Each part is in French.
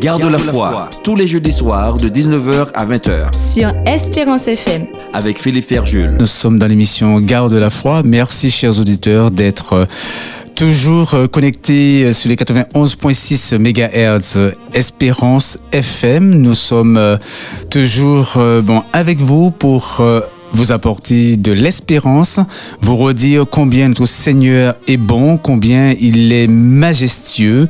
Garde la foi, tous les jeudis soirs de 19h à 20h. Sur Espérance FM. Avec Philippe Ferjul. Nous sommes dans l'émission Garde la foi. Merci, chers auditeurs, d'être euh, toujours euh, connectés euh, sur les 91.6 MHz Espérance FM. Nous sommes toujours bon, avec vous pour vous apporter de l'espérance, vous redire combien notre Seigneur est bon, combien il est majestueux.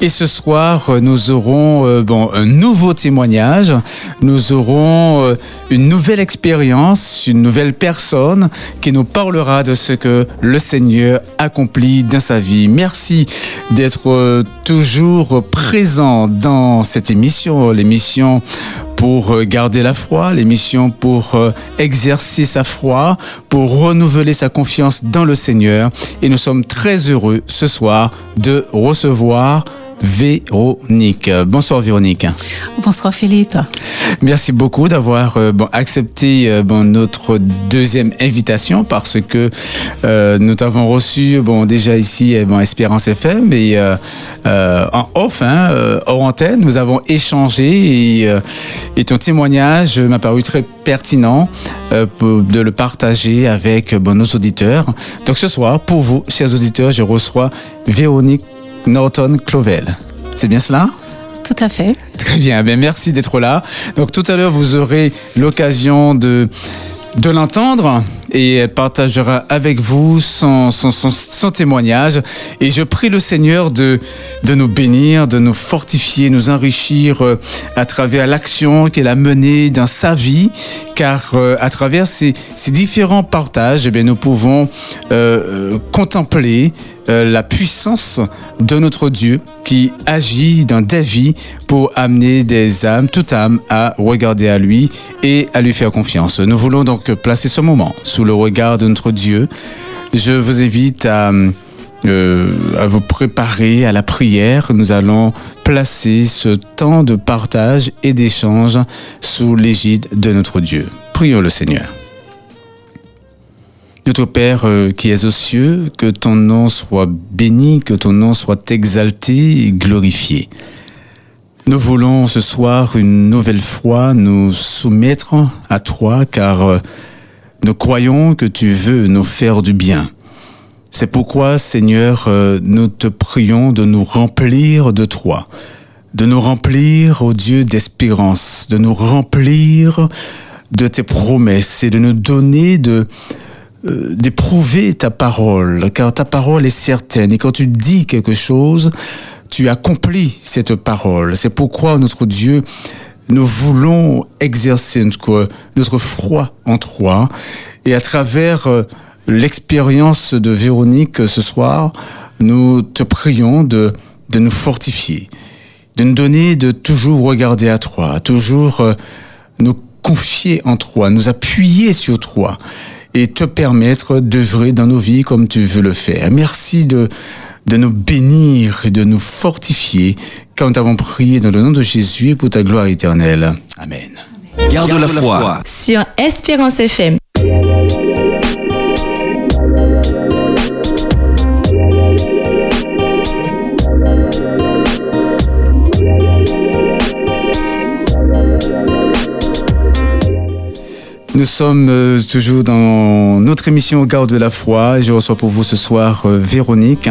Et ce soir, nous aurons euh, bon, un nouveau témoignage, nous aurons euh, une nouvelle expérience, une nouvelle personne qui nous parlera de ce que le Seigneur accomplit dans sa vie. Merci d'être euh, toujours présent dans cette émission, l'émission pour euh, garder la foi, l'émission pour euh, exercer sa foi, pour renouveler sa confiance dans le Seigneur. Et nous sommes très heureux ce soir de recevoir Véronique. Bonsoir Véronique. Bonsoir Philippe. Merci beaucoup d'avoir euh, bon, accepté euh, bon, notre deuxième invitation parce que euh, nous t'avons reçu bon, déjà ici bon, Espérance FM et en off, hein, hors antenne, nous avons échangé et, et ton témoignage m'a paru très pertinent de le partager avec bon, nos auditeurs. Donc ce soir, pour vous, chers auditeurs, je reçois Véronique Norton Clovel. C'est bien cela? Tout à fait. Très bien, ben merci d'être là. Donc tout à l'heure, vous aurez l'occasion de, de l'entendre et elle partagera avec vous son, son, son, témoignage. Et je prie le Seigneur de, de nous bénir, de nous fortifier, nous enrichir euh, à travers l'action qu'elle a menée dans sa vie, car euh, à travers ces, ces différents partages, eh bien, nous pouvons euh, contempler la puissance de notre Dieu qui agit dans des vies pour amener des âmes, toute âme, à regarder à lui et à lui faire confiance. Nous voulons donc placer ce moment sous le regard de notre Dieu. Je vous invite à, euh, à vous préparer à la prière. Nous allons placer ce temps de partage et d'échange sous l'égide de notre Dieu. Prions le Seigneur. Notre Père euh, qui es aux cieux, que ton nom soit béni, que ton nom soit exalté et glorifié. Nous voulons ce soir une nouvelle fois nous soumettre à toi car euh, nous croyons que tu veux nous faire du bien. C'est pourquoi, Seigneur, euh, nous te prions de nous remplir de toi, de nous remplir, ô Dieu, d'espérance, de nous remplir de tes promesses et de nous donner de euh, d'éprouver ta parole, car ta parole est certaine. Et quand tu dis quelque chose, tu accomplis cette parole. C'est pourquoi notre Dieu, nous voulons exercer notre, notre foi en toi et à travers euh, l'expérience de Véronique ce soir, nous te prions de, de nous fortifier, de nous donner de toujours regarder à toi, toujours euh, nous confier en toi, nous appuyer sur toi et te permettre d'œuvrer dans nos vies comme tu veux le faire. Merci de, de nous bénir et de nous fortifier quand nous avons prié dans le nom de Jésus pour ta gloire éternelle. Amen. Garde, la foi. Sur Espérance FM. Nous sommes euh, toujours dans notre émission Garde de la foi et je reçois pour vous ce soir euh, Véronique.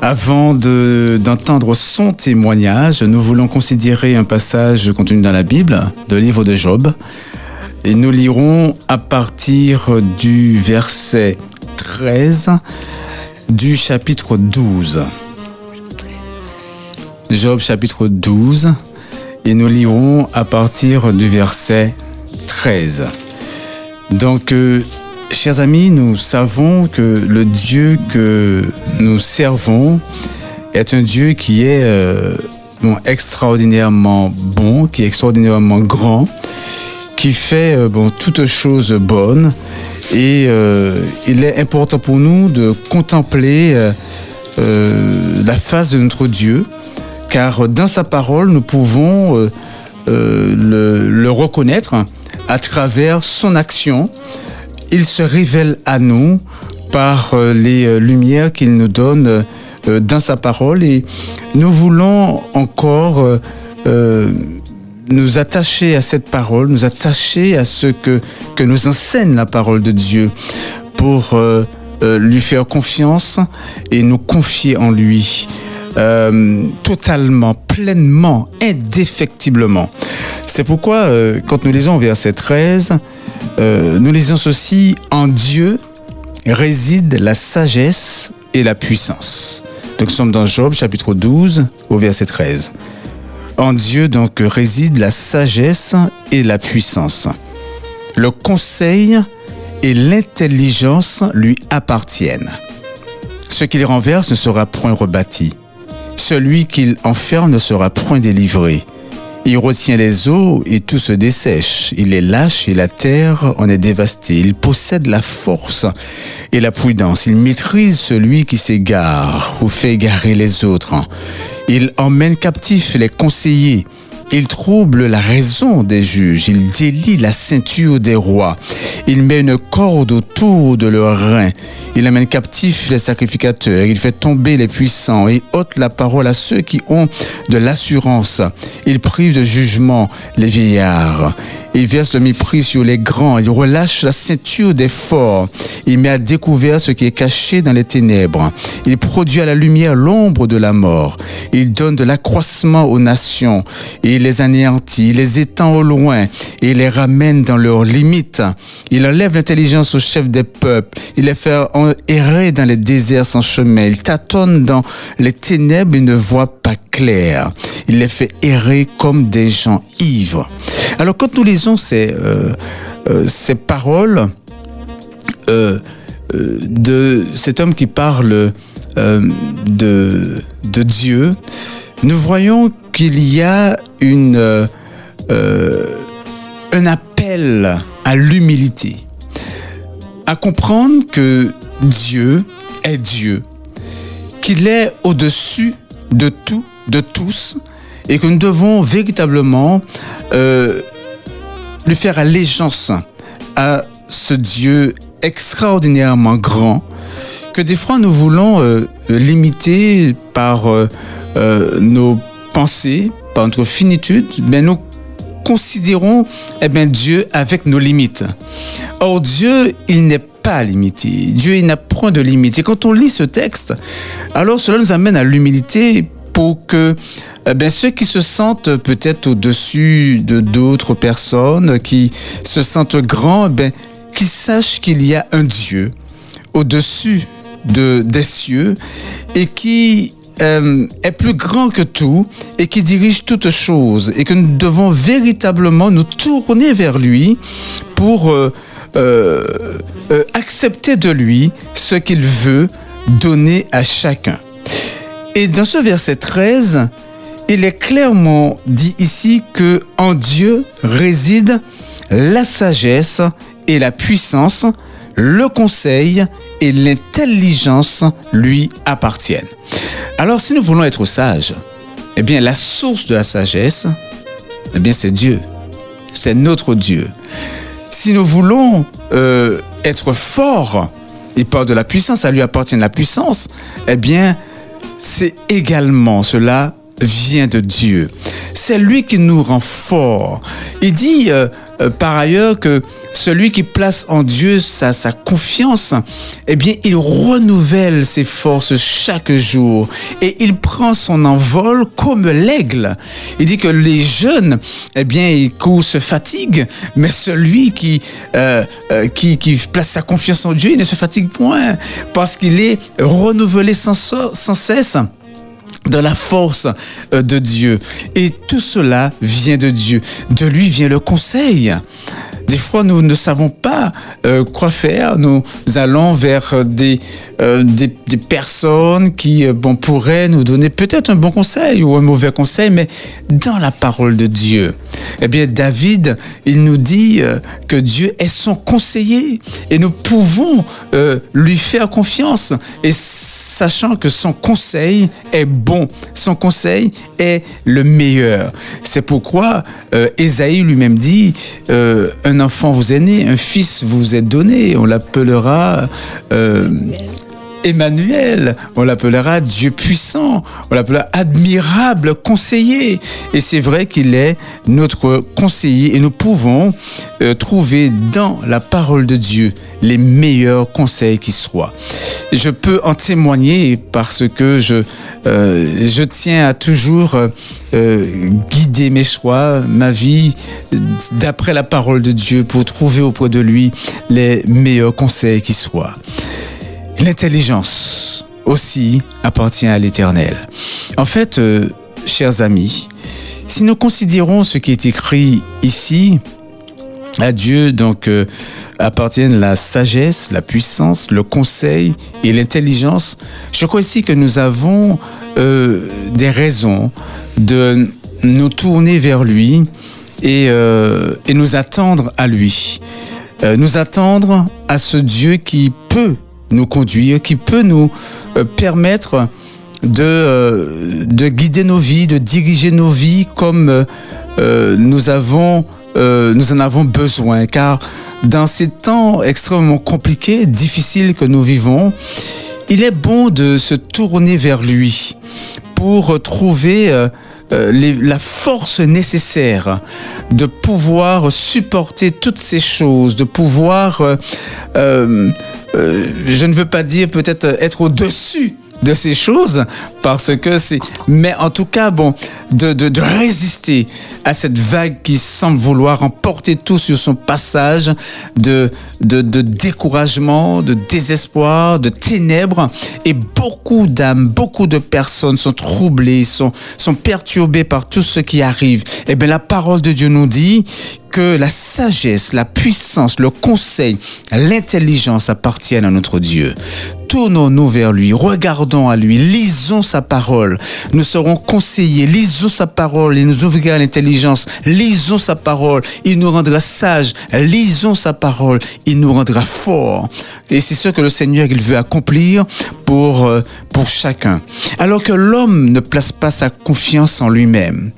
Avant d'entendre son témoignage, nous voulons considérer un passage contenu dans la Bible, le livre de Job. Et nous lirons à partir du verset 13 du chapitre 12. Job chapitre 12. Et nous lirons à partir du verset 13. Donc, euh, chers amis, nous savons que le Dieu que nous servons est un Dieu qui est euh, bon, extraordinairement bon, qui est extraordinairement grand, qui fait euh, bon, toutes choses bonnes. Et il est important pour nous de contempler la face de notre Dieu, car dans sa parole, nous pouvons le, le reconnaître à travers son action, il se révèle à nous par euh, les euh, lumières qu'il nous donne euh, dans sa parole et nous voulons encore nous attacher à cette parole, nous attacher à ce que, nous enseigne la parole de Dieu pour lui faire confiance et nous confier en lui. Euh, totalement, pleinement, indéfectiblement. C'est pourquoi, euh, quand nous lisons verset 13, euh, nous lisons ceci, en Dieu réside la sagesse et la puissance. Donc nous sommes dans Job chapitre 12 au verset 13. En Dieu donc réside la sagesse et la puissance. Le conseil et l'intelligence lui appartiennent. Ce qu'il renverse ne sera point rebâti. Celui qu'il enferme ne sera point délivré. Il retient les eaux et tout se dessèche. Il les lâche et la terre en est dévastée. Il possède la force et la prudence. Il maîtrise celui qui s'égare ou fait égarer les autres. Il emmène captifs les conseillers. Il trouble la raison des juges, il délie la ceinture des rois, il met une corde autour de leurs reins, il amène captifs les sacrificateurs, il fait tomber les puissants, il ôte la parole à ceux qui ont de l'assurance, il prive de jugement les vieillards, il verse le mépris sur les grands, il relâche la ceinture des forts, il met à découvert ce qui est caché dans les ténèbres, il produit à la lumière l'ombre de la mort, il donne de l'accroissement aux nations, il les anéantit, il les étend au loin. Et il les ramène dans leurs limites. Il enlève l'intelligence aux chefs des peuples, il les fait errer dans les déserts sans chemin, il tâtonne dans les ténèbres, il ne voit pas clair. Il les fait errer comme des gens ivres. Ces, euh, euh, ces paroles euh, de cet homme qui parle de, de Dieu, nous voyons qu'il y a une, un appel à l'humilité, à comprendre que Dieu est Dieu, qu'il est au-dessus de tout, de tous, et que nous devons véritablement lui faire allégeance à ce Dieu extraordinairement grand, que des fois nous voulons euh, limiter par euh, euh, nos pensées, par notre finitude, mais nous considérons eh bien, Dieu avec nos limites. Or, Dieu, il n'est pas limité. Dieu, il n'a point de limite. Et quand on lit ce texte, alors cela nous amène à l'humilité pour que bien, ceux qui se sentent peut-être au-dessus de d'autres personnes, qui se sentent grands, eh bien, qu'ils sachent qu'il y a un Dieu au-dessus de, des cieux et qui euh, est plus grand que tout et qui dirige toutes choses et que nous devons véritablement nous tourner vers lui pour euh, euh, euh, accepter de lui ce qu'il veut donner à chacun. Et dans ce verset 13, il est clairement dit ici que en Dieu réside la sagesse et la puissance, le conseil et l'intelligence lui appartiennent. Alors si nous voulons être sages, eh bien la source de la sagesse, eh bien c'est Dieu. C'est notre Dieu. Si nous voulons euh, être forts, il parle de la puissance, à lui appartient la puissance, eh bien c'est également cela vient de Dieu. C'est lui qui nous rend forts. Il dit euh, euh, par ailleurs que celui qui place en Dieu sa, sa confiance, eh bien, il renouvelle ses forces chaque jour et il prend son envol comme l'aigle. Il dit que les jeunes, eh bien, ils courent, se fatiguent, mais celui qui, euh, euh, qui, qui place sa confiance en Dieu, il ne se fatigue point parce qu'il est renouvelé sans, sans cesse de la force euh, de Dieu. Et tout cela vient de Dieu. De lui vient le conseil. Des fois, nous ne savons pas euh, quoi faire. Nous allons vers des, euh, des, des, personnes qui euh, pourraient nous donner peut-être un bon conseil ou un mauvais conseil, mais dans la parole de Dieu. Eh bien, David, il nous dit euh, que Dieu est son conseiller et nous pouvons euh, lui faire confiance et sachant que son conseil est bon, son conseil est le meilleur. C'est pourquoi euh, Ésaïe lui-même dit euh, un enfant vous est né, un fils vous est donné, on l'appellera euh, Emmanuel, on l'appellera Dieu puissant, on l'appellera admirable conseiller. Et c'est vrai qu'il est notre conseiller et nous pouvons euh, trouver dans la parole de Dieu les meilleurs conseils qui soient. Je peux en témoigner parce que je, euh, je tiens à toujours euh, guider mes choix, ma vie, d'après la parole de Dieu pour trouver auprès de lui les meilleurs conseils qui soient. L'intelligence aussi appartient à l'Éternel. En fait, euh, chers amis, si nous considérons ce qui est écrit ici, à Dieu donc euh, appartiennent la sagesse, la puissance, le conseil et l'intelligence. Je crois ici que nous avons euh, des raisons de nous tourner vers lui et, et nous attendre à lui. nous attendre à ce Dieu qui peut nous conduire, qui peut nous euh, permettre de, euh, de guider nos vies, de diriger nos vies comme euh, nous avons nous en avons besoin. Car dans ces temps extrêmement compliqués, difficiles que nous vivons, il est bon de se tourner vers lui pour trouver la force nécessaire de pouvoir supporter toutes ces choses, de pouvoir je ne veux pas dire peut-être être au-dessus de ces choses parce que c'est mais en tout cas bon de, de, de, résister à cette vague qui semble vouloir emporter tout sur son passage de, de, de découragement de désespoir de ténèbres et beaucoup d'âmes beaucoup de personnes sont troublées sont, sont perturbées par tout ce qui arrive. Et eh bien la parole de Dieu nous dit que la sagesse, la puissance, le conseil, l'intelligence appartiennent à notre Dieu. Tournons-nous vers lui, regardons à lui, lisons sa parole. Nous serons conseillés, lisons sa parole, il nous ouvrira l'intelligence. Lisons sa parole, il nous rendra sages. Lisons sa parole, il nous rendra forts. Et c'est ce que le Seigneur il veut accomplir pour euh, pour chacun. Alors que l'homme ne place pas sa confiance en lui-même,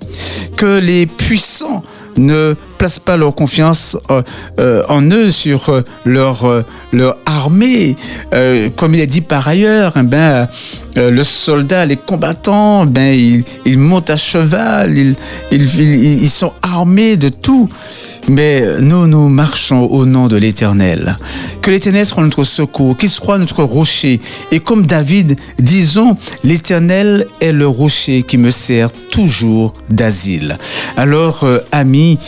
que les puissants ne placent pas leur confiance euh, euh, en eux sur euh, leur, leur armée. comme il est dit par ailleurs, eh ben, le soldat, les combattants, ben, ils, montent à cheval, ils, ils, sont armés de tout. Mais nous, nous marchons au nom de l'Éternel. Que l'Éternel soit notre secours, qu'il soit notre rocher. Et comme David, disons, l'Éternel est le rocher qui me sert toujours d'asile. Alors, amis,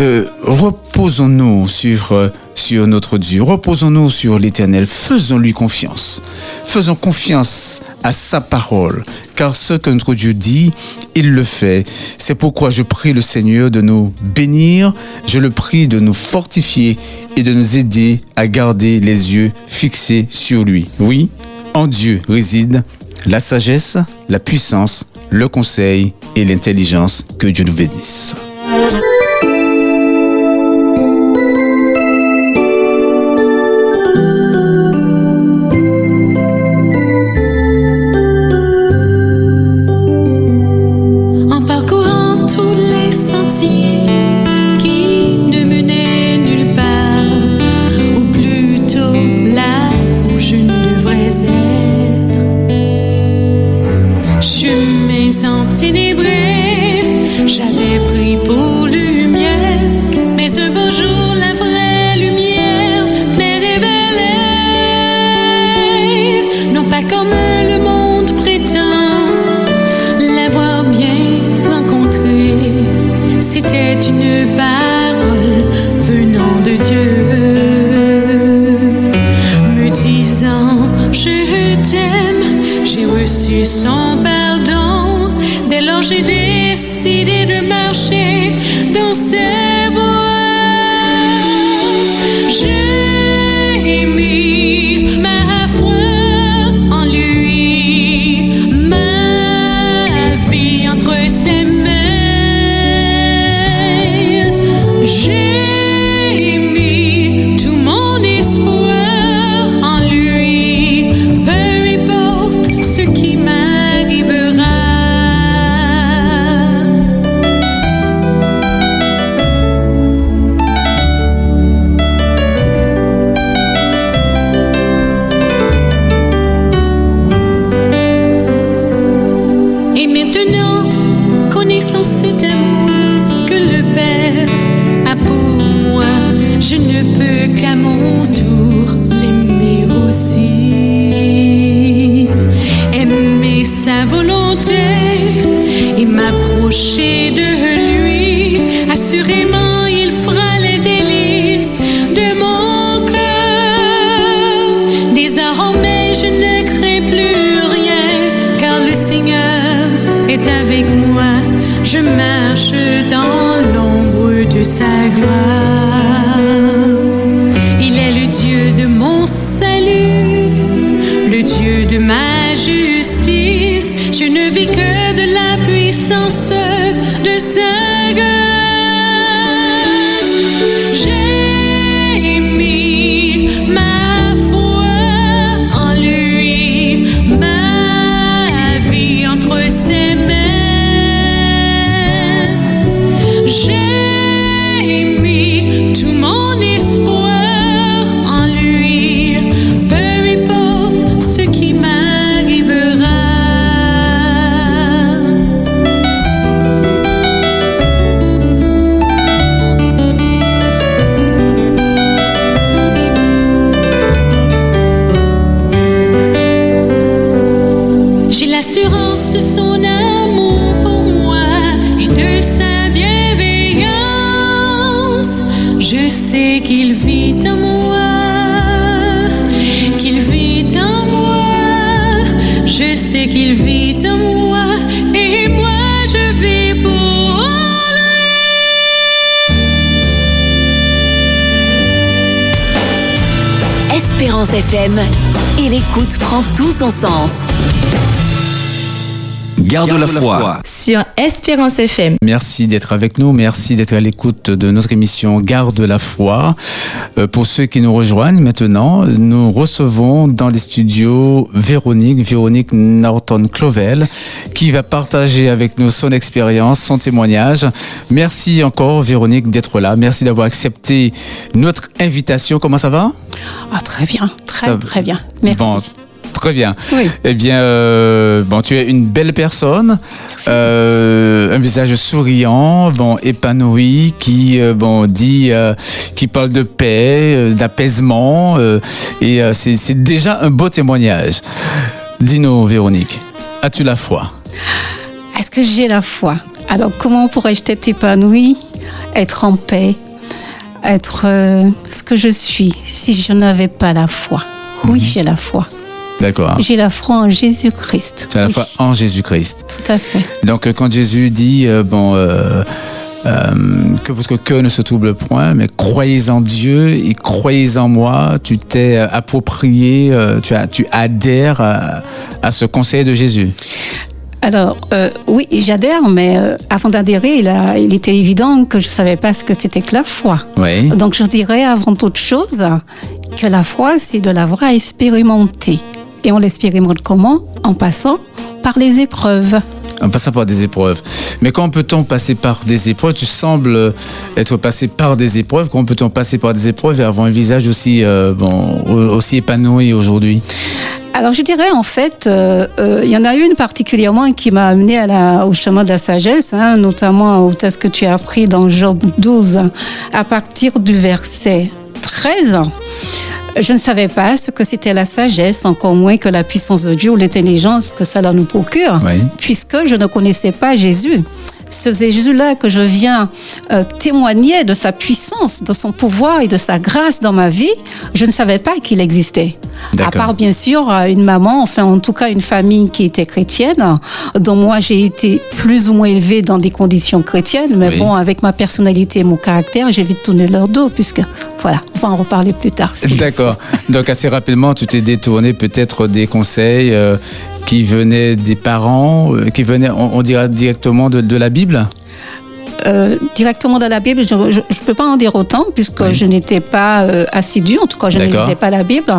euh, reposons-nous sur, euh, sur notre Dieu, reposons-nous sur l'Éternel, faisons-lui confiance, faisons confiance à sa parole, car ce que notre Dieu dit, il le fait. C'est pourquoi je prie le Seigneur de nous bénir, je le prie de nous fortifier et de nous aider à garder les yeux fixés sur lui. Oui, en Dieu réside la sagesse, la puissance, le conseil et l'intelligence. Que Dieu nous bénisse. ténébré. J'avais et m'approcher de lui, assurément il fera les délices de mon cœur. Désormais je ne crains plus rien, car le Seigneur est avec moi. Je marche dans l'ombre de sa gloire. FM. Et l'écoute prend tout son sens. Garde la foi. Sur Espérance FM. Merci d'être avec nous, merci d'être à l'écoute de notre émission Garde la foi. Euh, pour ceux qui nous rejoignent maintenant, nous recevons dans les studios Véronique, Véronique Norton-Clovel, qui va partager avec nous son expérience, son témoignage. Merci encore Véronique d'être là, merci d'avoir accepté notre invitation. Comment ça va? Ah, très bien, très, Ça- très bien. Merci. Bon, très bien. Oui. Eh bien, euh, bon, tu es une belle personne, euh, un visage souriant, bon, épanoui, qui, euh, bon, dit, qui parle de paix, d'apaisement, et c'est déjà un beau témoignage. Dis-nous, Véronique, as-tu la foi? Est-ce que j'ai la foi? Alors, comment pourrais-je être épanouie, être en paix, être ce que je suis si je n'avais pas la foi? Oui, Mhm. j'ai la foi. D'accord. J'ai la foi en Jésus-Christ. Tu as la Oui, foi en Jésus-Christ. Tout à fait. Donc, euh, quand Jésus dit, euh, bon, euh, euh, que votre cœur ne se trouble point, mais croyez en Dieu et croyez en moi, tu t'es euh, approprié, euh, tu, as, tu adhères à, à ce conseil de Jésus. Alors, euh, oui, j'adhère, mais avant d'adhérer, il, a- il était évident que je ne savais pas ce que c'était que la foi. Oui. Donc, je dirais avant toute chose que la foi, c'est de l'avoir expérimenté. Et on l'expérimente comment En passant par les épreuves. En passant par des épreuves. Mais comment peut-on passer par des épreuves Tu sembles être passé par des épreuves. Comment peut-on passer par des épreuves et avoir un visage aussi, euh, bon, au- aussi épanoui aujourd'hui? Alors, je dirais en fait, euh, euh, il y en a une particulièrement qui m'a amené à la, au chemin de la sagesse, hein, notamment au test que tu as appris dans Job 12, à partir du verset 13. Je ne savais pas ce que c'était la sagesse, encore moins que la puissance de Dieu ou l'intelligence que cela nous procure, Oui. puisque je ne connaissais pas Jésus. Ce Jésus-là que je viens euh, témoigner de sa puissance, de son pouvoir et de sa grâce dans ma vie, je ne savais pas qu'il existait. À part bien sûr euh, une maman, enfin en tout cas une famille qui était chrétienne, dont moi j'ai été plus ou moins élevée dans des conditions chrétiennes, mais Oui. bon, avec ma personnalité et mon caractère, j'ai vite tourné leur dos, puisque voilà, on va en reparler plus tard. D'accord. Donc assez rapidement, tu t'es détourné peut-être des conseils euh, qui venaient des parents, euh, qui venaient, on, on dirait directement de, de la Bible Euh, directement dans la Bible, je ne peux pas en dire autant puisque Oui. je n'étais pas euh, assidue, en tout cas je ne lisais pas la Bible.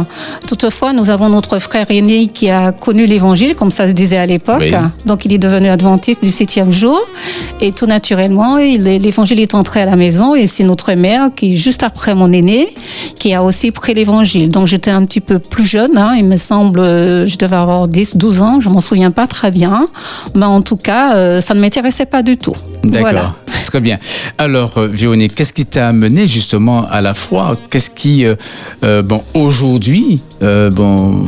Toutefois, nous avons notre frère aîné qui a connu l'Évangile, comme ça se disait à l'époque. Oui. Donc il est devenu adventiste du septième jour. Et tout naturellement, il- l'Évangile est entré à la maison et c'est notre mère qui, juste après mon aîné, qui a aussi pris l'évangile. Donc j'étais un petit peu plus jeune, hein, il me semble, euh, je devais avoir 10, 12 ans, je m'en souviens pas très bien. Mais en tout cas, euh, ça ne m'intéressait pas du tout. D'accord. Voilà. Très bien. Alors, euh, Véronique, qu'est-ce qui t'a amené justement à la foi? Qu'est-ce qui, euh, bon, aujourd'hui, euh, bon,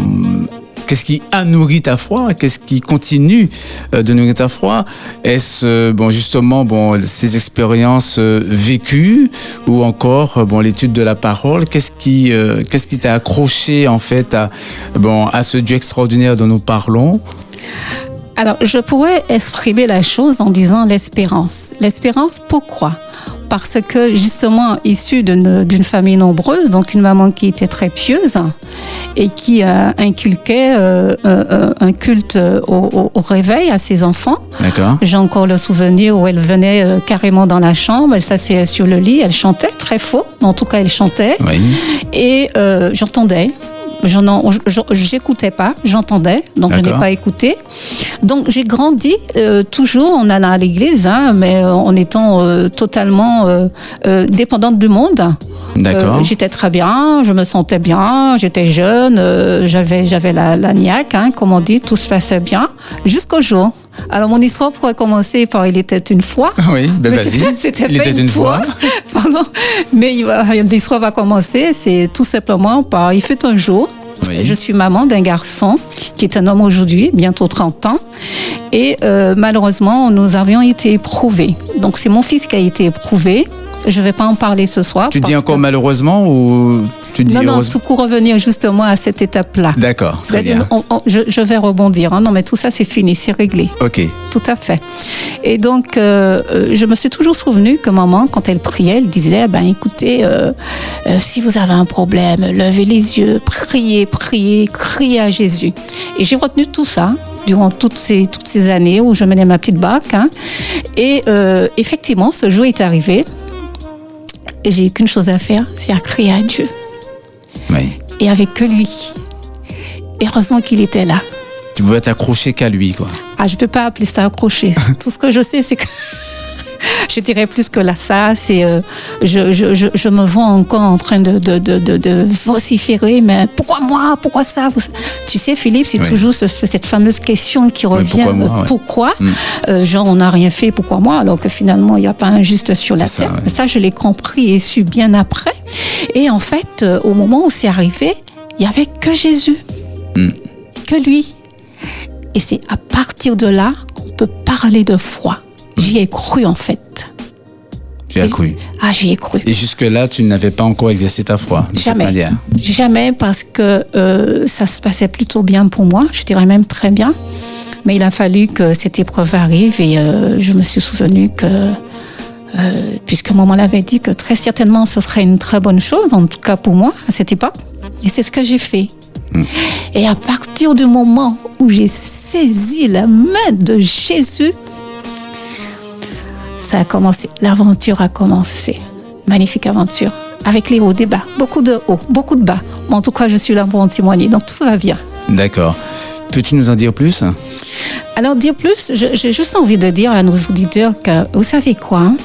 qu'est-ce qui a nourri ta foi? Qu'est-ce qui continue euh, de nourrir ta foi? Est-ce, euh, bon, justement, bon, ces expériences euh, vécues ou encore, bon, l'étude de la parole? Qu'est-ce qui, qu'est-ce qui t'a accroché en fait à, bon, à ce Dieu extraordinaire dont nous parlons? Alors, je pourrais exprimer la chose en disant l'espérance. L'espérance, pourquoi? Parce que justement, issue d'une d'une famille nombreuse, donc une maman qui était très pieuse et qui euh, inculquait euh, euh, un culte au, réveil à ses enfants. D'accord J'ai encore le souvenir où elle venait carrément dans la chambre, elle s'asseyait sur le lit, elle chantait très faux, mais en tout cas elle chantait. Oui. Et j'entendais. J'écoutais pas, j'entendais, donc je n'ai pas écouté. Donc j'ai grandi euh, toujours en allant à l'église, hein, mais en étant euh, totalement euh, dépendante du monde. D'accord. J'étais très bien, je me sentais bien, j'étais jeune, j'avais j'avais la, la niaque, hein, comme on dit, tout se passait bien, jusqu'au jour. Alors mon histoire pourrait commencer par il était une fois. oui, ben vas-y. C'était Il était une fois. Pardon. Mais l'histoire va commencer, c'est tout simplement par il fut un jour. Oui. Je suis maman d'un garçon qui est un homme aujourd'hui, bientôt 30 ans. Et euh, malheureusement, nous avions été éprouvés. Donc c'est mon fils qui a été éprouvé. Je ne vais pas en parler ce soir. Tu dis encore que- malheureusement ou tu dis Non, non, pour revenir justement à cette étape-là. D'accord, très bien. on- on- je, je vais rebondir. hein. Non, mais tout ça, c'est fini, c'est réglé. Ok, Tout à fait. Et donc, euh, euh, je me suis toujours souvenu que maman, quand elle priait, elle disait, ben écoutez, euh, euh, si vous avez un problème, levez les yeux, priez, priez, criez à Jésus. Et j'ai retenu tout ça durant toutes ces, toutes ces années où je menais ma petite barque. hein. Et effectivement, ce jour est arrivé. Et j'ai qu'une chose à faire, c'est à crier à Dieu. oui. Et avec que lui. Et heureusement qu'il était là. Tu pouvais t'accrocher qu'à lui, quoi. Ah, je ne peux pas appeler ça accrocher. Tout ce que je sais, c'est que. je dirais plus que là, ça, c'est. euh, je, je, je, je me vois encore en train de, de, de, de, de vociférer, mais pourquoi moi? Pourquoi ça? Tu sais, Philippe, c'est Oui. toujours ce- cette fameuse question qui revient. pourquoi moi, ouais. Pourquoi? Mm. Euh, Genre, on n'a rien fait, pourquoi moi? Alors que finalement, il n'y a pas un juste sur la ça, terre. ouais. Mais ça, je l'ai compris et su bien après. Et en fait, euh, au moment où c'est arrivé, il n'y avait que Jésus, Mm. que lui. Et c'est à partir de là qu'on peut parler de foi. J'y ai cru en fait. Tu as cru. Ah, j'y ai cru. Et jusque-là, tu n'avais pas encore exercé ta foi, de cette Jamais. manière. Jamais parce que euh, ça se passait plutôt bien pour moi, je dirais même très bien. Mais il a fallu que cette épreuve arrive et euh, je me suis souvenu que, euh, puisque maman l'avait dit que très certainement ce serait une très bonne chose, en tout cas pour moi à cette époque. Et c'est ce que j'ai fait. Et à partir du moment où j'ai saisi la main de Jésus, ça a commencé. L'aventure a commencé. Magnifique aventure. Avec les hauts, des bas. Beaucoup de hauts, beaucoup de bas. Mais en tout cas, je suis là pour en témoigner. Donc tout va bien. D'accord. Peux-tu nous en dire plus? Alors, dire plus, j'ai juste envie de dire à nos auditeurs que, vous savez quoi? Hein?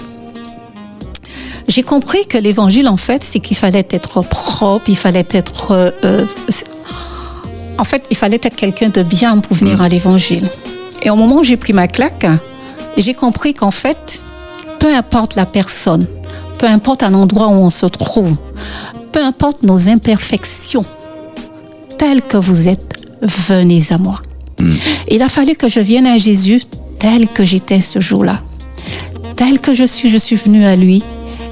J'ai compris que l'évangile, en fait, c'est qu'il fallait être propre, il fallait être... euh, euh, en fait, il fallait être quelqu'un de bien pour venir à l'évangile. Et au moment où j'ai pris ma claque, j'ai compris qu'en fait, peu importe la personne, peu importe à l'endroit où on se trouve, peu importe nos imperfections, telles que vous êtes, venez à moi. Il a fallu que je vienne à Jésus tel que j'étais ce jour-là. Tel que je suis, je suis venue à lui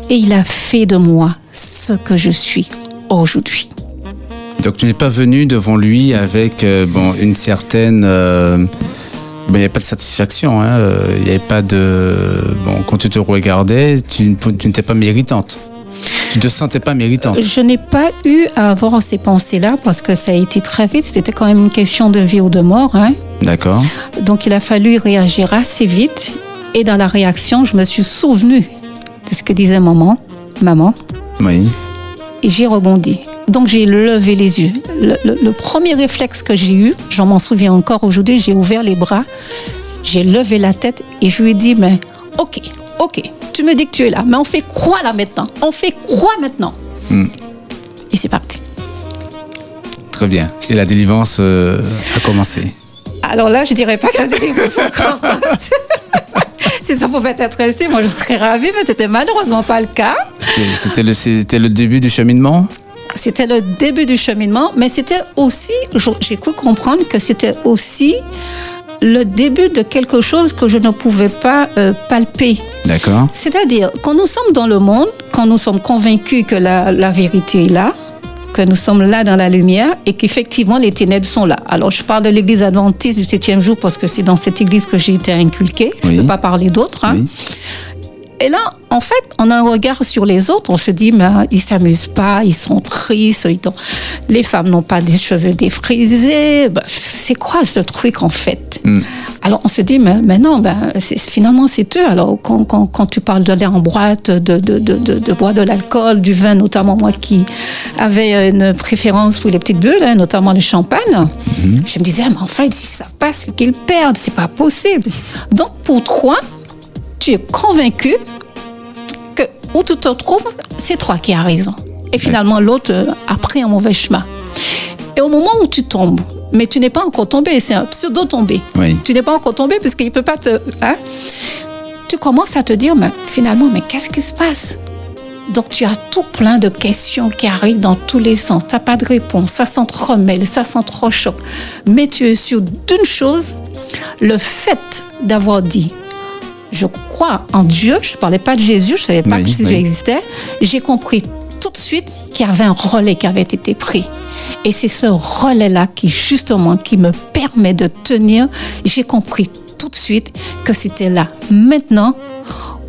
et il a fait de moi ce que je suis aujourd'hui. Donc tu n'es pas venu devant lui avec euh, bon une certaine euh, il n'y avait pas de satisfaction, hein, euh, n'y avait pas de bon quand tu te regardais, tu, tu n'étais pas méritante. Tu ne te sentais pas méritante. Je n'ai pas eu à avoir ces pensées-là parce que ça a été très vite. C'était quand même une question de vie ou de mort. hein. D'accord. Donc il a fallu réagir assez vite. Et dans la réaction, je me suis souvenue de ce que disait maman. Maman. Oui. Et j'ai rebondi. Donc j'ai levé les yeux. Le, le- le premier réflexe que j'ai eu, j'en m'en souviens encore aujourd'hui, j'ai ouvert les bras, j'ai levé la tête et je lui ai dit, mais ok, ok, tu me dis que tu es là, mais on fait quoi là maintenant? On fait quoi maintenant? Et c'est parti. Très bien. Et la délivrance euh, a commencé. Alors là, je dirais pas que la délivrance a commencé. si ça pouvait être ainsi, moi je serais ravie, mais c'était malheureusement pas le cas. C'était- le, début du cheminement? C'était le début du cheminement, mais c'était aussi, j'ai cru comprendre que c'était aussi le début de quelque chose que je ne pouvais pas euh, palper. D'accord. C'est-à-dire, quand nous sommes dans le monde, quand nous sommes convaincus que la, la vérité est là, que nous sommes là dans la lumière et qu'effectivement les ténèbres sont là. Alors, je parle de l'église adventiste du septième jour parce que c'est dans cette église que j'ai été inculquée. Je ne peux pas parler d'autres. hein. Oui. Et là, en fait, on a un regard sur les autres. On se dit, mais hein, ils s'amusent pas, ils sont tristes. ils ont- Les femmes n'ont pas des cheveux défrisés. Ben, c'est quoi ce truc en fait? Mm. Alors on se dit, mais, mais non, ben, finalement c'est eux. Alors quand, quand, quand tu parles d'aller en boîte, de, de, de, de, de boire de l'alcool, du vin, notamment moi qui avais une préférence pour les petites bulles, hein, notamment le champagne, je me disais, mais en fait, ils ne savent pas ce qu'ils perdent, c'est pas possible. Donc pour toi, tu es convaincu que où tu te trouves, c'est toi qui as raison. Et finalement, l'autre euh, a pris un mauvais chemin. Et au moment où tu tombes, mais tu n'es pas encore tombé, c'est un pseudo-tombé. Oui. Tu n'es pas encore tombé parce qu'il ne peut pas te... hein. Tu commences à te dire, mais finalement, mais qu'est-ce qui se passe? Donc tu as tout plein de questions qui arrivent dans tous les sens. Tu n'as pas de réponse. Ça s'entremêle, ça s'entrechoque. Mais tu es sûr d'une chose, le fait d'avoir dit, je crois en Dieu, je ne parlais pas de Jésus, je ne savais pas Oui, que Jésus oui. existait, j'ai compris tout de suite qu'il y avait un relais qui avait été pris. Et c'est ce relais-là qui, justement, qui me permet de tenir. J'ai compris tout de suite que c'était là, maintenant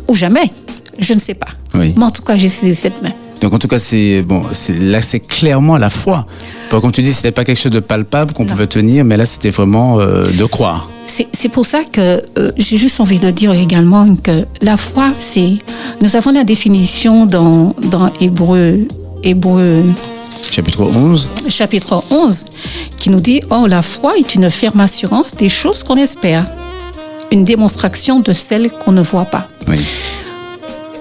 ou jamais. Je ne sais pas. Oui. Mais en tout cas, j'ai saisi cette main. Donc en tout cas, c'est bon, là c'est clairement la foi. Comme tu dis, c'était pas quelque chose de palpable qu'on pouvait tenir, mais là c'était vraiment euh, de croire. C'est c'est pour ça que euh, j'ai juste envie de dire également que la foi, c'est. Nous avons la définition dans, dans Hébreu, Hébreu Chapitre 11. chapitre 11 qui nous dit Oh, la foi est une ferme assurance des choses qu'on espère, une démonstration de celles qu'on ne voit pas. Oui.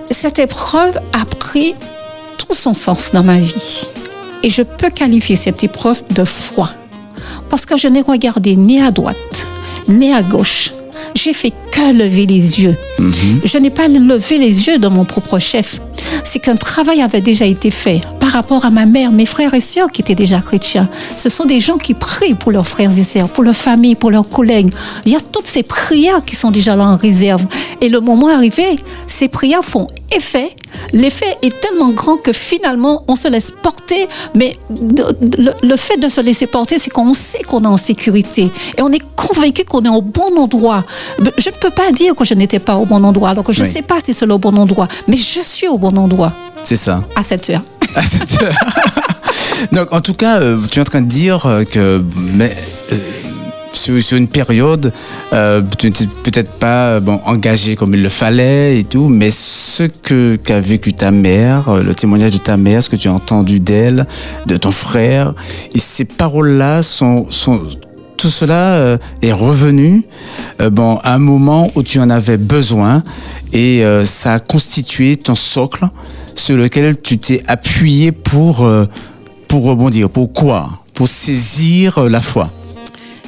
Cette épreuve a pris tout son sens dans ma vie. Et je peux qualifier cette épreuve de foi. Parce que je n'ai regardé ni à droite, ni à gauche. J'ai fait que lever les yeux. Je n'ai pas levé les yeux dans mon propre chef. C'est qu'un travail avait déjà été fait par rapport à ma mère, mes frères et sœurs qui étaient déjà chrétiens. Ce sont des gens qui prient pour leurs frères et sœurs, pour leur famille, pour leurs collègues. Il y a toutes ces prières qui sont déjà là en réserve. Et le moment arrivé, ces prières font effet. L'effet est tellement grand que finalement, on se laisse porter. Mais le, le fait de se laisser porter, c'est qu'on sait qu'on est en sécurité. Et on est convaincu qu'on est au bon endroit. Je ne peux pas dire que je n'étais pas au bon endroit, alors que je ne Oui. sais pas si c'est le bon endroit. Mais je suis au bon endroit C'est ça. à cette heure. À cette heure. Donc, en tout cas, euh, tu es en train de dire euh, que mais, euh, sur, une période, euh, tu n'étais peut-être pas bon, engagé comme il le fallait et tout, mais ce que qu'a vécu ta mère, le témoignage de ta mère, ce que tu as entendu d'elle, de ton frère, et ces paroles-là sont, sont tout cela euh, est revenu euh, bon, à un moment où tu en avais besoin et euh, ça a constitué ton socle sur lequel tu t'es appuyé pour, pour rebondir. Pour quoi? Pour saisir la foi.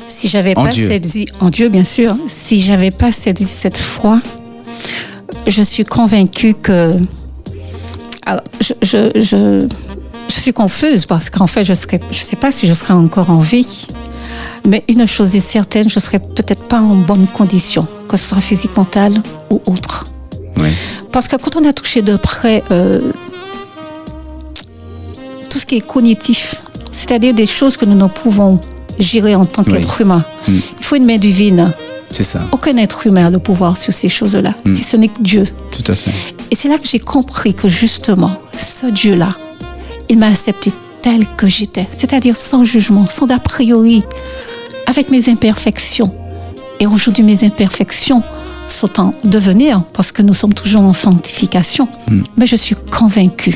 Si j'avais pas Dieu. saisi, en Dieu bien sûr, si j'avais pas saisi cette foi, je suis convaincue que. Alors, je, je, je, je suis confuse parce qu'en fait, je serais, je sais pas si je serais encore en vie, mais une chose est certaine, je serais peut-être pas en bonne condition, que ce soit physique, mentale ou autre. Oui. Parce que quand on a touché de près euh, tout ce qui est cognitif, c'est-à-dire des choses que nous ne pouvons gérer en tant Oui. qu'être humain, Mm. il faut une main divine. C'est ça, Aucun être humain a le pouvoir sur ces choses-là, Mm. si ce n'est que Dieu. tout à fait. Et c'est là que j'ai compris que justement, ce Dieu-là, il m'a accepté tel que j'étais, c'est-à-dire sans jugement, sans d'a priori, avec mes imperfections. Et aujourd'hui, mes imperfections sont en devenir, parce que nous sommes toujours en sanctification. Mais je suis convaincue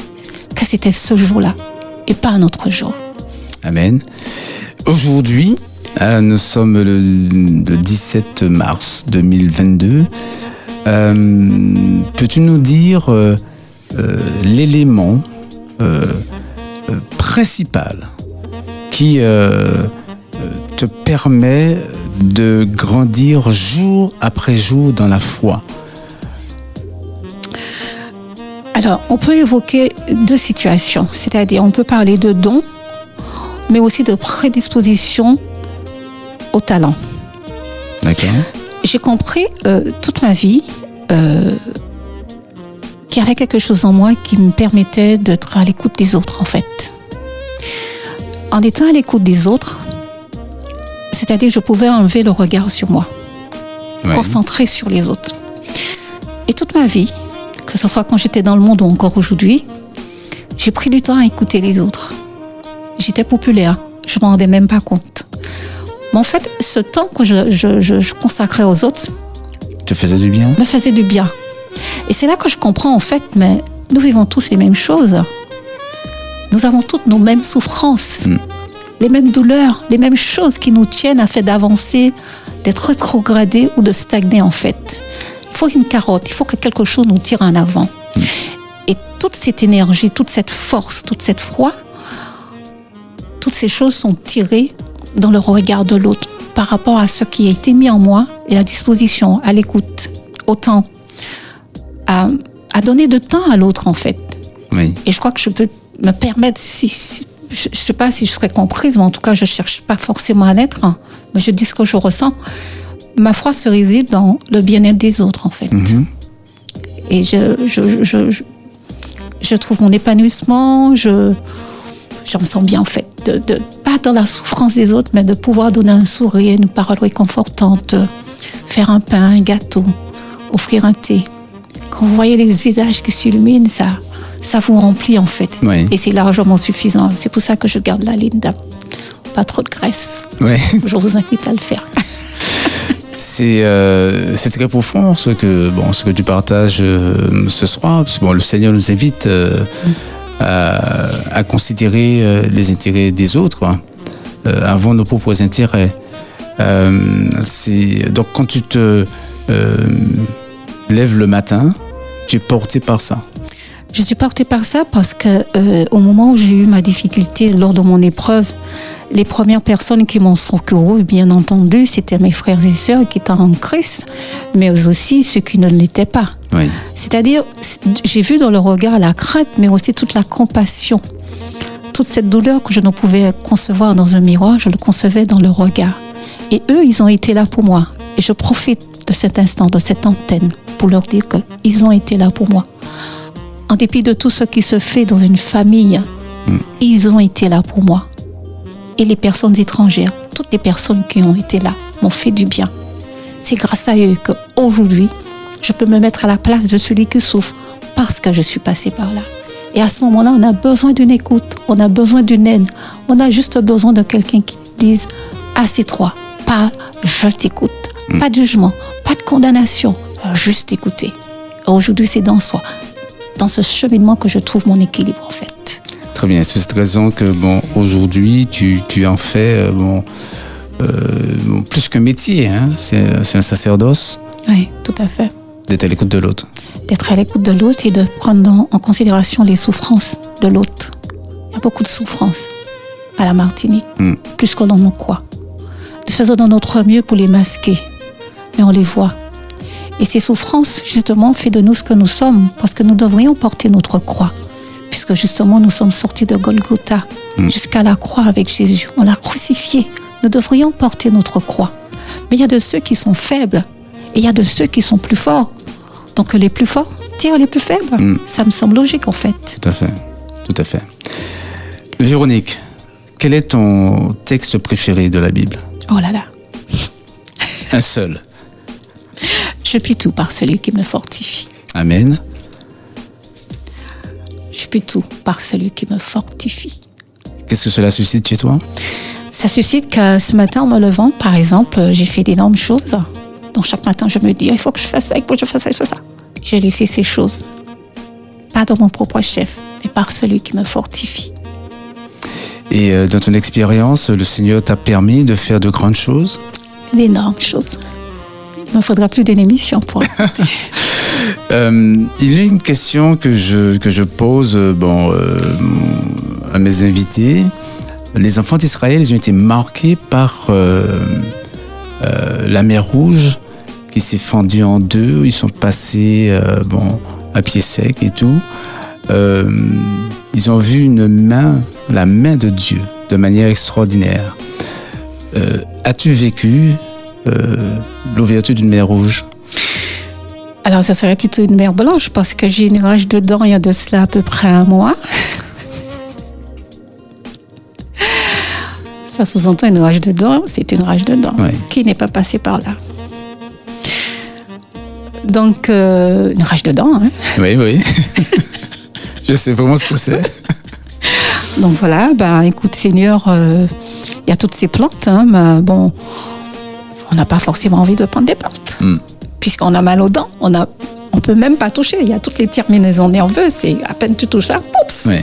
que c'était ce jour-là et pas un autre jour. Amen. Aujourd'hui, euh, nous sommes le, le 17 mars 2022. Euh, Peux-tu nous dire euh, l'élément principal qui euh, euh, te permet de grandir jour après jour dans la foi. Alors, on peut évoquer deux situations, c'est-à-dire on peut parler de dons, mais aussi de prédisposition au talent. D'accord. J'ai compris euh, toute ma vie euh, qu'il y avait quelque chose en moi qui me permettait d'être à l'écoute des autres, en fait. En étant à l'écoute des autres, c'est-à-dire je pouvais enlever le regard sur moi, Ouais. concentrer sur les autres. Et toute ma vie, que ce soit quand j'étais dans le monde ou encore aujourd'hui, j'ai pris du temps à écouter les autres. J'étais populaire, je m'en rendais même pas compte. Mais en fait, ce temps que je- je consacrais aux autres Te faisait du bien me faisait du bien. Et c'est là que je comprends en fait, mais nous vivons tous les mêmes choses. Nous avons toutes nos mêmes souffrances, Mm. les mêmes douleurs, les mêmes choses qui nous tiennent à fait d'avancer, d'être rétrogradés ou de stagner en fait. Il faut une carotte, il faut que quelque chose nous tire en avant. Et toute cette énergie, toute cette force, toute cette foi, toutes ces choses sont tirées dans le regard de l'autre par rapport à ce qui a été mis en moi et la disposition, à l'écoute, au temps, à, à donner de temps à l'autre en fait. Oui. Et je crois que je peux me permettre, si, si- je ne sais pas si je serais comprise, mais en tout cas, je ne cherche pas forcément à l'être, hein, mais je dis ce que je ressens. Ma foi se réside dans le bien-être des autres, en fait. Mhm. Et je, je, je, je, je trouve mon épanouissement, je, je me sens bien, en fait. De, de, pas dans la souffrance des autres, mais de pouvoir donner un sourire, une parole réconfortante, faire un pain, un gâteau, offrir un thé. Quand vous voyez les visages qui s'illuminent, ça, ça vous remplit en fait. Et c'est largement suffisant. C'est pour ça que je garde la ligne d'ap- Pas trop de graisse. Ouais. Je vous invite à le faire. C'est euh, c'est très profond ce que bon ce que tu partages euh, ce soir. Parce que, bon, le Seigneur nous invite euh, à, à considérer les intérêts des autres hein, avant nos propres intérêts. Donc quand tu te lèves le matin, tu es porté par ça. Je suis portée par ça parce que euh, au moment où j'ai eu ma difficulté lors de mon épreuve, les premières personnes qui m'ont secouru, bien entendu, c'était mes frères et sœurs qui étaient en Christ, mais aussi ceux qui ne l'étaient pas. Oui. C'est-à-dire, j'ai vu dans le regard la crainte, mais aussi toute la compassion. Toute cette douleur que je ne pouvais concevoir dans un miroir, je le concevais dans le regard. Et eux, ils ont été là pour moi. Et je profite de cet instant, de cette antenne, pour leur dire qu'ils ont été là pour moi. En dépit de tout ce qui se fait dans une famille, ils ont été là pour moi. Et les personnes étrangères, toutes les personnes qui ont été là, m'ont fait du bien. C'est grâce à eux qu'aujourd'hui, je peux me mettre à la place de celui qui souffre parce que je suis passée par là. Et à ce moment-là, on a besoin d'une écoute, on a besoin d'une aide, on a juste besoin de quelqu'un qui dise Assieds-toi, parle, je t'écoute. Pas de jugement, pas de condamnation, juste écouter. Aujourd'hui, c'est dans soi, dans ce cheminement que je trouve mon équilibre en fait. Très bien. C'est pour cette raison que bon aujourd'hui tu, tu en fais euh, bon, euh, bon, plus qu'un métier. Hein, c'est c'est un sacerdoce Oui, tout à fait. d'être à l'écoute de l'autre. D'être à l'écoute de l'autre et de prendre en, en considération les souffrances de l'autre. Il y a beaucoup de souffrances à la Martinique, Mm. plus que l'on ne croit. Faisons de notre mieux pour les masquer, mais on les voit. Et ces souffrances, justement, fait de nous ce que nous sommes, parce que nous devrions porter notre croix, puisque justement nous sommes sortis de Golgotha Mm. jusqu'à la croix avec Jésus. On l'a crucifié. Nous devrions porter notre croix. Mais il y a de ceux qui sont faibles et il y a de ceux qui sont plus forts. Donc les plus forts tirent les plus faibles. Mm. Ça me semble logique en fait. Tout à fait. Tout à fait. Véronique, quel est ton texte préféré de la Bible? Oh là là. Un seul. Je puis tout par celui qui me fortifie. Amen. Je puis tout par celui qui me fortifie. Qu'est-ce que cela suscite chez toi? Ça suscite que ce matin, en me levant, par exemple, j'ai fait d'énormes choses. Donc chaque matin, je me dis, il faut que je fasse ça, il faut que je fasse ça, il faut ça. Je les fais ces choses. Pas dans mon propre chef, mais par celui qui me fortifie. Et euh, dans ton expérience, le Seigneur t'a permis de faire de grandes choses? D'énormes choses. Il me faudra plus d'une émission pour raconter. Euh, il y a une question que je, que je pose euh, bon, euh, à mes invités, les enfants d'Israël, ils ont été marqués par euh, la mer Rouge qui s'est fendue en deux. Ils sont passés bon, à pied sec et tout. Ils ont vu une main, la main de Dieu, de manière extraordinaire. As-tu vécu l'ouverture d'une mer Rouge? Alors, ça serait plutôt une mer blanche parce que j'ai une rage dedans il y a de cela à peu près un mois. Ça sous-entend une rage dedans, c'est une rage dedans. Ouais. Qui n'est pas passé par là Donc, euh, une rage dedans. hein. Oui, oui. Je sais vraiment ce que c'est. Donc voilà, ben, écoute Seigneur, euh, il y a toutes ces plantes, hein, mais bon, on n'a pas forcément envie de prendre des plantes. Mm. Puisqu'on a mal aux dents, on a, on peut même pas toucher. Il y a toutes les terminaisons nerveuses, c'est à peine tu touches ça, oups. Oui.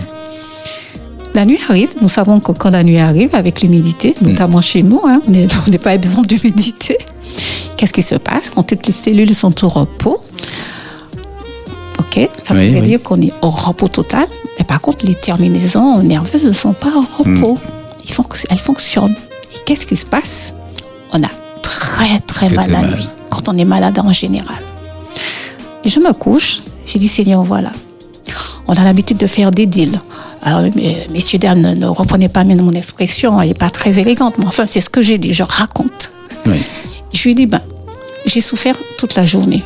La nuit arrive, nous savons que quand la nuit arrive, avec l'humidité, notamment chez nous, hein, on n'est pas exempt d'humidité. Qu'est-ce qui se passe quand toutes les cellules sont au repos? Ok, ça Oui, veut oui. dire qu'on est au repos total, mais par contre, les terminaisons nerveuses ne sont pas au repos. Ils fonc- elles fonctionnent. Et qu'est-ce qui se passe? On a très, très, Très, mal très la mal. nuit, quand on est malade en général. Et je me couche, j'ai dit, Seigneur, voilà, on a l'habitude de faire des deals. Alors, mais- messieurs, dames, ne, ne reprenez pas bien mon expression, elle n'est pas très élégante, mais enfin, c'est ce que j'ai dit, je raconte. Oui. Je lui ai dit, ben, j'ai souffert toute la journée.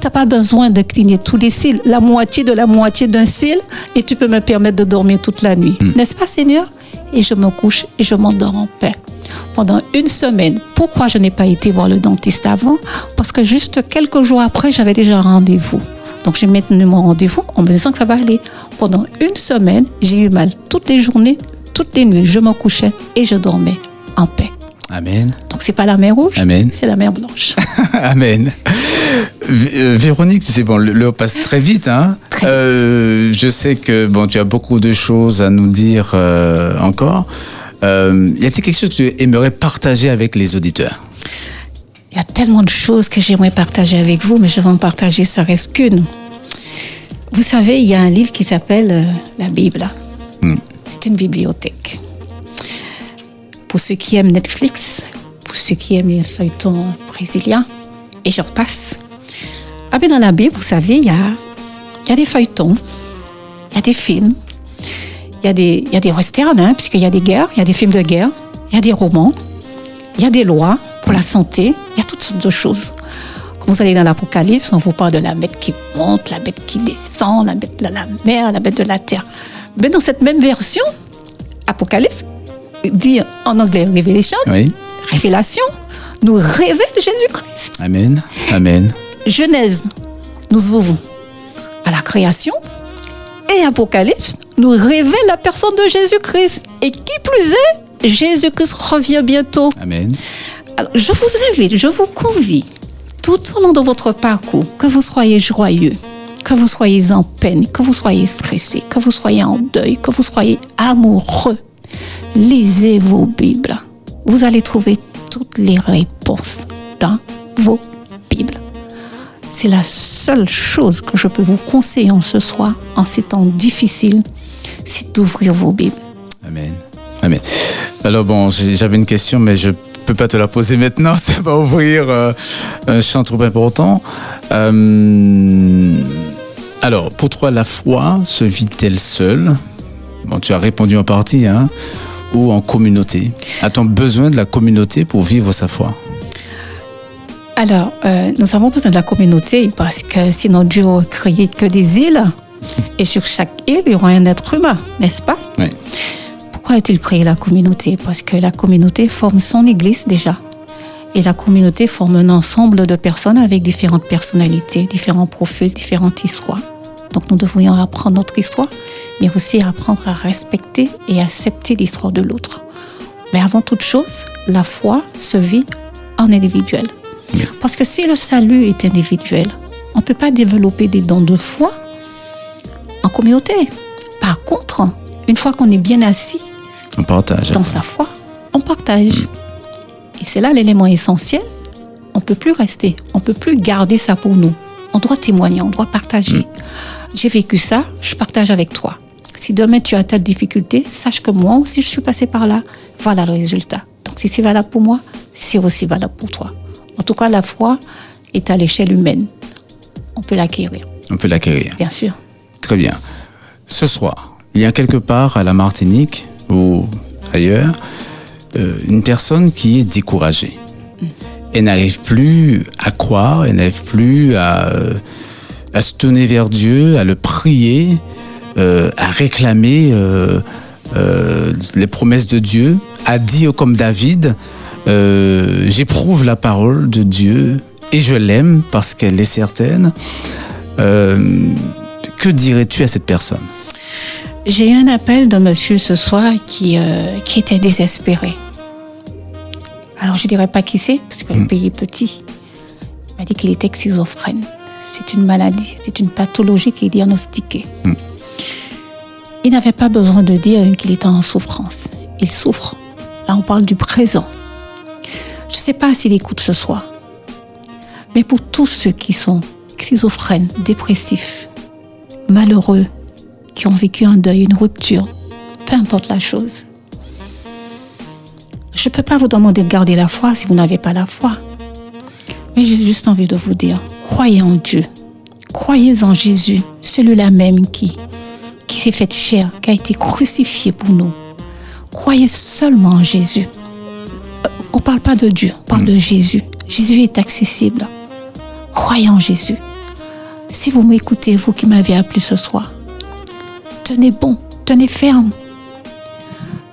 Tu n'as pas besoin de cligner tous les cils, la moitié de la moitié d'un cil, et tu peux me permettre de dormir toute la nuit. N'est-ce pas, Seigneur? Et je me couche et je m'endors en paix. Pendant une semaine. Pourquoi je n'ai pas été voir le dentiste avant? Parce que juste quelques jours après, j'avais déjà un rendez-vous. Donc j'ai maintenu mon rendez-vous en me disant que ça va aller. Pendant une semaine, j'ai eu mal toutes les journées, toutes les nuits. Je me couchais et je dormais en paix. Amen. Donc c'est pas la mer rouge, Amen. c'est la mer blanche. Amen. V- euh, Véronique, tu sais, bon, le- passe très vite. Hein Très vite. Euh, je sais que bon, tu as beaucoup de choses à nous dire euh, encore. Euh, y a-t-il quelque chose que tu aimerais partager avec les auditeurs? Il y a tellement de choses que j'aimerais partager avec vous, mais je vais en partager serait-ce qu'une. Vous savez, il y a un livre qui s'appelle euh, la Bible. Hmm. C'est une bibliothèque. Pour ceux qui aiment Netflix, pour ceux qui aiment les feuilletons brésiliens, et j'en passe. Ah ben dans la Bible, vous savez, il y a, il y a des feuilletons, il y a des films, il y a des, il y a des westerns, hein, puisqu'il y a des guerres, il y a des films de guerre, il y a des romans, il y a des lois pour la santé, il y a toutes sortes de choses. Quand vous allez dans l'Apocalypse, on vous parle de la bête qui monte, la bête qui descend, la bête de la mer, la bête de la terre. Mais dans cette même version, Apocalypse dit en anglais Revelation, Oui. révélation, nous révèle Jésus-Christ. Amen. Amen. Genèse nous ouvre à la création et Apocalypse nous révèle la personne de Jésus-Christ. Et qui plus est, Jésus-Christ revient bientôt. Amen. Alors, je vous invite, je vous convie, tout au long de votre parcours, que vous soyez joyeux, que vous soyez en peine, que vous soyez stressé, que vous soyez en deuil, que vous soyez amoureux, lisez vos Bibles. Vous allez trouver toutes les réponses dans vos Bibles. C'est la seule chose que je peux vous conseiller en ce soir, en ces temps difficiles, c'est d'ouvrir vos Bibles. Amen. Amen. Alors bon, j'avais une question, mais je peux pas te la poser maintenant. Ça va ouvrir euh, un champ trop important. Euh, alors, pour toi, la foi se vit-elle seule? Bon, tu as répondu en partie, hein Ou en communauté? A-t-on besoin de la communauté pour vivre sa foi? Alors, euh, nous avons besoin de la communauté parce que sinon Dieu aurait créé que des îles. Et sur chaque île, il y aura un être humain, n'est-ce pas Oui. Pourquoi a-t-il créé la communauté? Parce que la communauté forme son église déjà. Et la communauté forme un ensemble de personnes avec différentes personnalités, différents profils, différentes histoires. Donc nous devrions apprendre notre histoire, mais aussi apprendre à respecter et accepter l'histoire de l'autre. Mais avant toute chose, la foi se vit en individuel. Parce que si le salut est individuel, on ne peut pas développer des dons de foi en communauté. Par contre, une fois qu'on est bien assis On partage. dans sa foi, on partage. Et c'est là l'élément essentiel. On ne peut plus rester, on ne peut plus garder ça pour nous. On doit témoigner, on doit partager. J'ai vécu ça, je partage avec toi. Si demain tu as telle difficulté, sache que moi aussi je suis passé par là. Voilà le résultat. Donc si c'est valable pour moi, c'est aussi valable pour toi. En tout cas, la foi est à l'échelle humaine. On peut l'acquérir, On peut l'acquérir. bien sûr. Très bien. Ce soir, il y a quelque part à la Martinique ou ailleurs euh, une personne qui est découragée. Elle n'arrive plus à croire, elle n'arrive plus à, euh, se tourner vers Dieu, à le prier, euh, à réclamer les promesses de Dieu, à dire comme David, j'éprouve la parole de Dieu et je l'aime parce qu'elle est certaine. Que dirais-tu à cette personne? J'ai eu un appel d'un monsieur ce soir qui, euh, qui était désespéré. Alors je dirais pas qui c'est, parce que le pays est petit. Il m'a dit qu'il était schizophrène. C'est une maladie, c'est une pathologie qui est diagnostiquée. Il n'avait pas besoin de dire qu'il était en souffrance. Il souffre. Là, on parle du présent. Je ne sais pas s'il écoute ce soir. Mais pour tous ceux qui sont schizophrènes, dépressifs, malheureux, qui ont vécu un deuil, une rupture, peu importe la chose. Je ne peux pas vous demander de garder la foi si vous n'avez pas la foi. Mais j'ai juste envie de vous dire, croyez en Dieu. Croyez en Jésus, celui-là même qui, qui s'est fait chair, qui a été crucifié pour nous. Croyez seulement en Jésus. On ne parle pas de Dieu, on parle de Jésus. Jésus est accessible. Croyez en Jésus. Si vous m'écoutez, vous qui m'avez appelé ce soir, tenez bon, tenez ferme.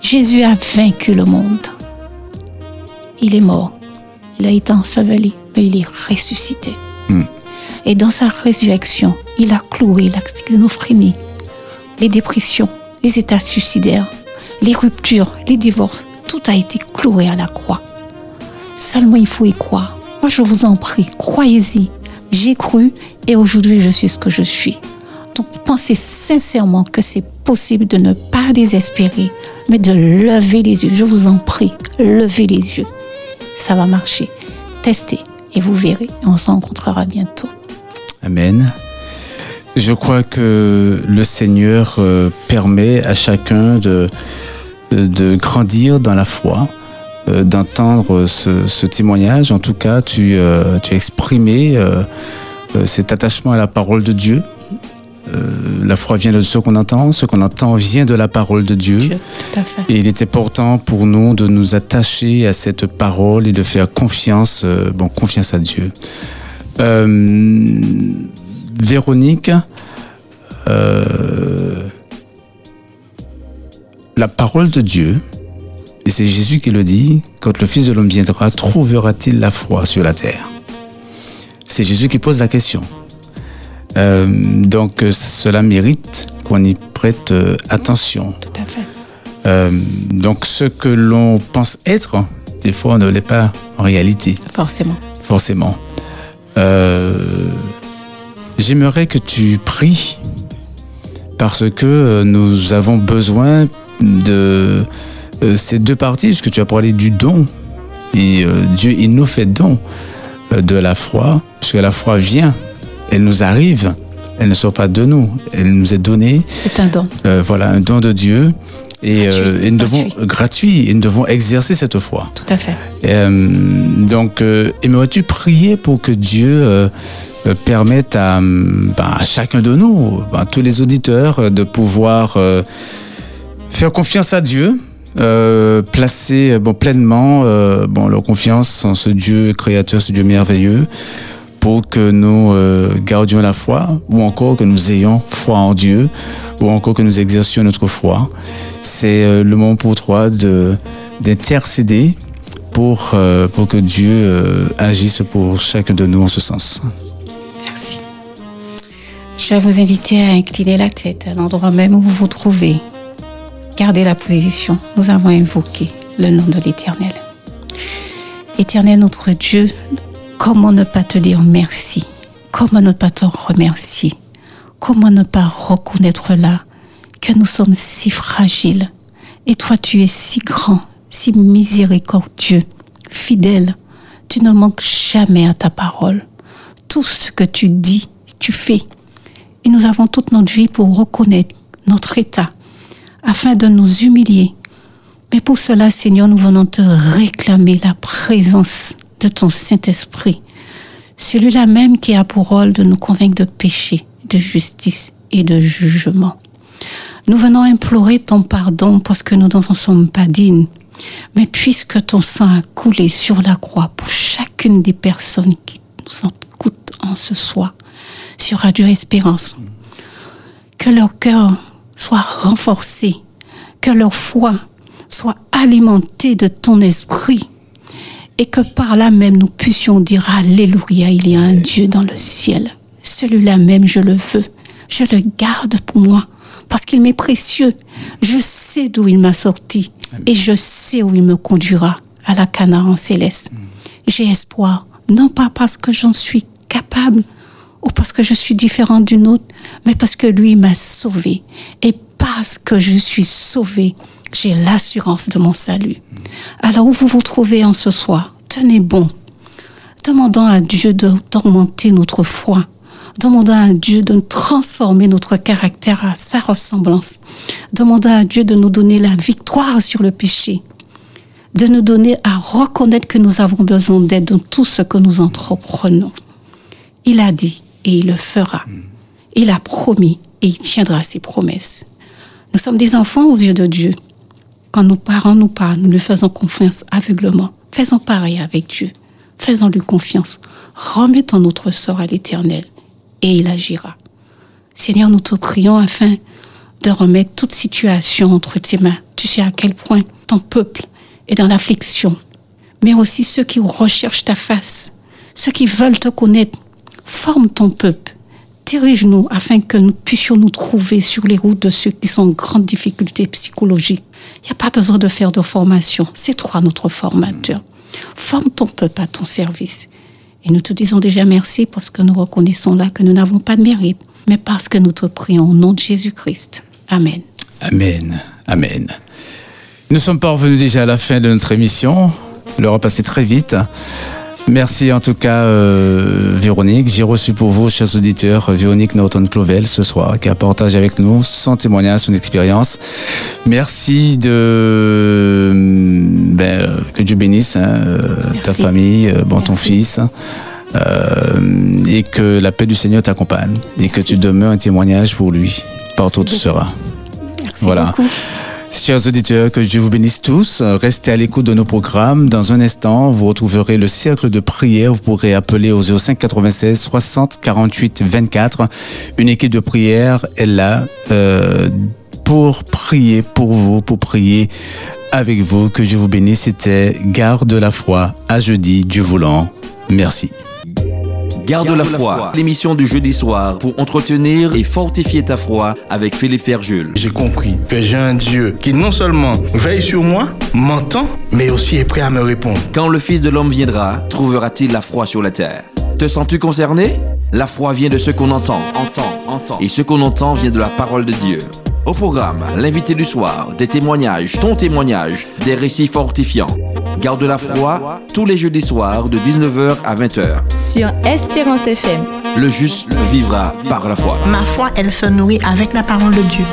Jésus a vaincu le monde. Il est mort. Il a été enseveli, mais il est ressuscité. Et dans sa résurrection, il a cloué la schizophrénie, les dépressions, les états suicidaires, les ruptures, les divorces. Tout a été cloué à la croix. Seulement il faut y croire. Moi, je vous en prie, croyez-y. J'ai cru et aujourd'hui, je suis ce que je suis. Donc, pensez sincèrement que c'est possible de ne pas désespérer, mais de lever les yeux. Je vous en prie, levez les yeux. Ça va marcher. Testez et vous verrez. On se rencontrera bientôt. Amen. Je crois que le Seigneur euh, permet à chacun de, de grandir dans la foi, euh, d'entendre ce, ce témoignage. En tout cas, tu, euh, tu as exprimé cet attachement à la parole de Dieu. Euh, la foi vient de ce qu'on entend, ce qu'on entend vient de la parole de Dieu. Dieu, tout à fait. Et il est important pour nous de nous attacher à cette parole et de faire confiance, euh, bon, confiance à Dieu. Euh, Véronique, euh, la parole de Dieu, et c'est Jésus qui le dit, quand le Fils de l'homme viendra, trouvera-t-il la foi sur la terre? C'est Jésus qui pose la question. Euh, donc euh, cela mérite qu'on y prête euh, attention. Tout à fait. Euh, donc ce que l'on pense être, des fois on ne l'est pas en réalité, Forcément. forcément. Euh, J'aimerais que tu pries parce que nous avons besoin de ces deux parties, puisque tu as parlé du don. Et Dieu, il nous fait don de la foi, puisque la foi vient, elle nous arrive, elle ne sort pas de nous, elle nous est donnée. C'est un don. Euh, voilà, un don de Dieu. Et, Gratuit, euh, et nous devons gratuit. gratuit, et nous devons exercer cette foi. Tout à fait. Euh, donc, aimerais-tu prier pour que Dieu permette à, ben, à chacun de nous, ben, tous les auditeurs, de pouvoir faire confiance à Dieu, euh, placer bon, pleinement euh, bon, leur confiance en ce Dieu créateur, ce Dieu merveilleux, pour que nous euh, gardions la foi, ou encore que nous ayons foi en Dieu, ou encore que nous exercions notre foi. C'est euh, le moment pour toi de d'intercéder pour, euh, pour que Dieu euh, agisse pour chacun de nous en ce sens. Merci. Je vais vous inviter à incliner la tête à l'endroit même où vous vous trouvez. Gardez la position. Nous avons invoqué le nom de l'Éternel. Éternel notre Dieu, comment ne pas te dire merci? Comment ne pas te remercier? Comment ne pas reconnaître là que nous sommes si fragiles? Et toi tu es si grand, si miséricordieux, fidèle. Tu ne manques jamais à ta parole. Tout ce que tu dis, tu fais. Et nous avons toute notre vie pour reconnaître notre état afin de nous humilier. Mais pour cela, Seigneur, nous venons te réclamer la présence de ton Saint-Esprit, celui-là même qui a pour rôle de nous convaincre de péché, de justice et de jugement. Nous venons implorer ton pardon parce que nous n'en sommes pas dignes. Mais puisque ton sang a coulé sur la croix pour chacune des personnes qui nous écoutent en ce soir, sur Radio Espérance, que leur cœur soit renforcé, que leur foi soit alimentée de ton esprit et que par là même nous puissions dire Alléluia, il y a un Dieu dans le ciel. Celui-là même, je le veux. Je le garde pour moi parce qu'il m'est précieux. Je sais d'où il m'a sorti et je sais où il me conduira à la Canaan céleste. J'ai espoir, non pas parce que j'en suis capable ou parce que je suis différente d'une autre, mais parce que lui m'a sauvé. Et parce que je suis sauvé, j'ai l'assurance de mon salut. Alors où vous vous trouvez en ce soir, tenez bon, demandant à Dieu d'augmenter notre foi demandant à Dieu de transformer notre caractère à sa ressemblance, demandant à Dieu de nous donner la victoire sur le péché, de nous donner à reconnaître que nous avons besoin d'aide dans tout ce que nous entreprenons. Il a dit et il le fera. Il a promis et il tiendra ses promesses. Nous sommes des enfants aux yeux de Dieu. Quand nos parents nous parlent, nous lui faisons confiance aveuglement. Faisons pareil avec Dieu. Faisons-lui confiance. Remettons notre sort à l'Éternel et il agira. Seigneur, nous te prions afin de remettre toute situation entre tes mains. Tu sais à quel point ton peuple est dans l'affliction, mais aussi ceux qui recherchent ta face, ceux qui veulent te connaître. Forme ton peuple. Dirige-nous afin que nous puissions nous trouver sur les routes de ceux qui sont en grande difficulté psychologique. Il n'y a pas besoin de faire de formation. C'est toi notre formateur. Forme ton peuple à ton service. Et nous te disons déjà merci parce que nous reconnaissons là que nous n'avons pas de mérite, mais parce que nous te prions au nom de Jésus-Christ. Amen. Amen. Amen. Nous sommes parvenus déjà à la fin de notre émission. L'heure a passé très vite. Merci en tout cas, euh, Véronique. J'ai reçu pour vous, chers auditeurs, Véronique Norton-Clovel ce soir, qui a partagé avec nous son témoignage, son expérience. Merci de ben, que Dieu bénisse hein, ta famille, euh, bon ton fils. Euh, et que la paix du Seigneur t'accompagne et que tu demeures un témoignage pour lui partout où tu seras. Merci Voilà. beaucoup. Chers auditeurs, que Dieu vous bénisse tous. Restez à l'écoute de nos programmes. Dans un instant, vous retrouverez le cercle de prière. Vous pourrez appeler au 05 96 60 48 24. Une équipe de prière est là euh, pour prier pour vous, pour prier avec vous. Que Dieu vous bénisse. C'était Garde la foi. À jeudi, Dieu voulant. Merci. Garde la foi, l'émission du jeudi soir pour entretenir et fortifier ta foi avec Philippe Ferjul. J'ai compris que j'ai un Dieu qui non seulement veille sur moi, m'entend, mais aussi est prêt à me répondre. Quand le Fils de l'homme viendra, trouvera-t-il la foi sur la terre? Te sens-tu concerné? La foi vient de ce qu'on entend, entend, entend. Et ce qu'on entend vient de la parole de Dieu. Au programme, l'invité du soir, des témoignages, ton témoignage, des récits fortifiants. Garde la foi tous les jeudis soirs de 19h à 20h. Sur Espérance FM. Le juste vivra par la foi. Ma foi, elle se nourrit avec la parole de Dieu.